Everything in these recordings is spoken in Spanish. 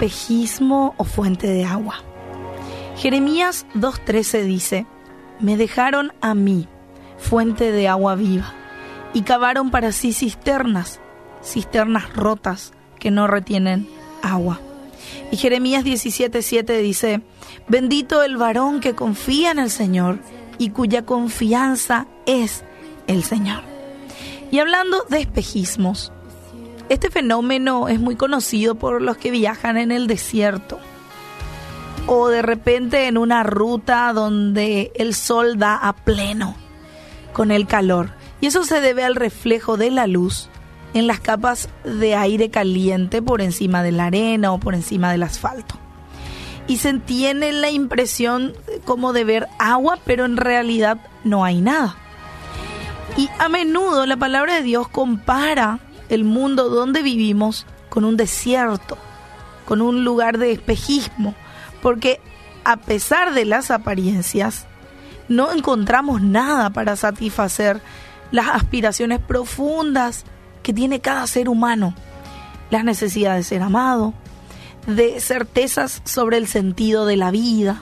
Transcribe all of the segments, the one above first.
espejismo o fuente de agua. Jeremías 2.13 dice, Me dejaron a mí, fuente de agua viva, y cavaron para sí cisternas, cisternas rotas que no retienen agua. Y Jeremías 17:7 dice, bendito el varón que confía en el Señor y cuya confianza es el Señor. Y hablando de espejismos, este fenómeno es muy conocido por los que viajan en el desierto o de repente en una ruta donde el sol da a pleno con el calor. Y eso se debe al reflejo de la luz en las capas de aire caliente por encima de la arena o por encima del asfalto. Y se tiene la impresión como de ver agua, pero en realidad no hay nada. Y a menudo la palabra de Dios compara el mundo donde vivimos con un desierto, con un lugar de espejismo, porque a pesar de las apariencias, no encontramos nada para satisfacer las aspiraciones profundas que tiene cada ser humano. Las necesidades de ser amado, de certezas sobre el sentido de la vida,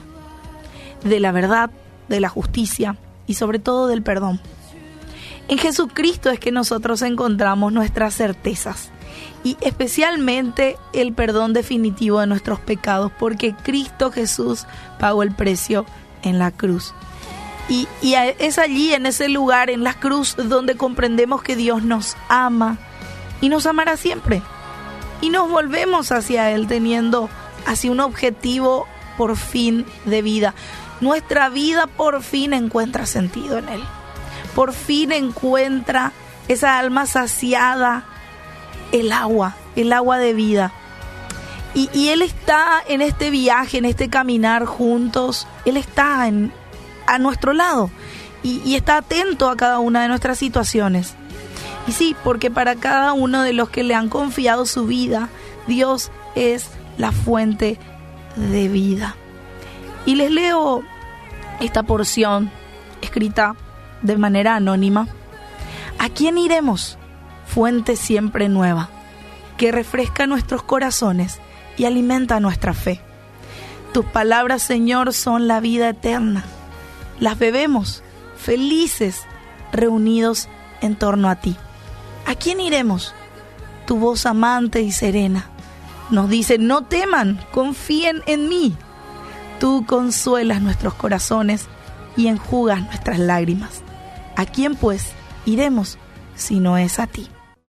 de la verdad, de la justicia y sobre todo del perdón. En Jesucristo es que nosotros encontramos nuestras certezas y especialmente el perdón definitivo de nuestros pecados, porque Cristo Jesús pagó el precio en la cruz. Y, es allí, en ese lugar, en la cruz, donde comprendemos que Dios nos ama y nos amará siempre. Y nos volvemos hacia Él teniendo así un objetivo por fin de vida. Nuestra vida por fin encuentra sentido en Él. Por fin encuentra esa alma saciada, el agua, el agua de vida. Y, Él está en este viaje, en este caminar juntos. Él está en, a nuestro lado y, está atento a cada una de nuestras situaciones. Y sí, porque para cada uno de los que le han confiado su vida, Dios es la fuente de vida. Y les leo esta porción escrita de manera anónima. ¿A quién iremos? Fuente siempre nueva, que refresca nuestros corazones y alimenta nuestra fe. Tus palabras, Señor, son la vida eterna las bebemos felices, reunidos en torno a ti. ¿A quién iremos? Tu voz amante y serena nos dice, no teman, confíen en mí. Tú consuelas nuestros corazones y enjugas nuestras lágrimas. ¿A quién pues iremos si no es a ti?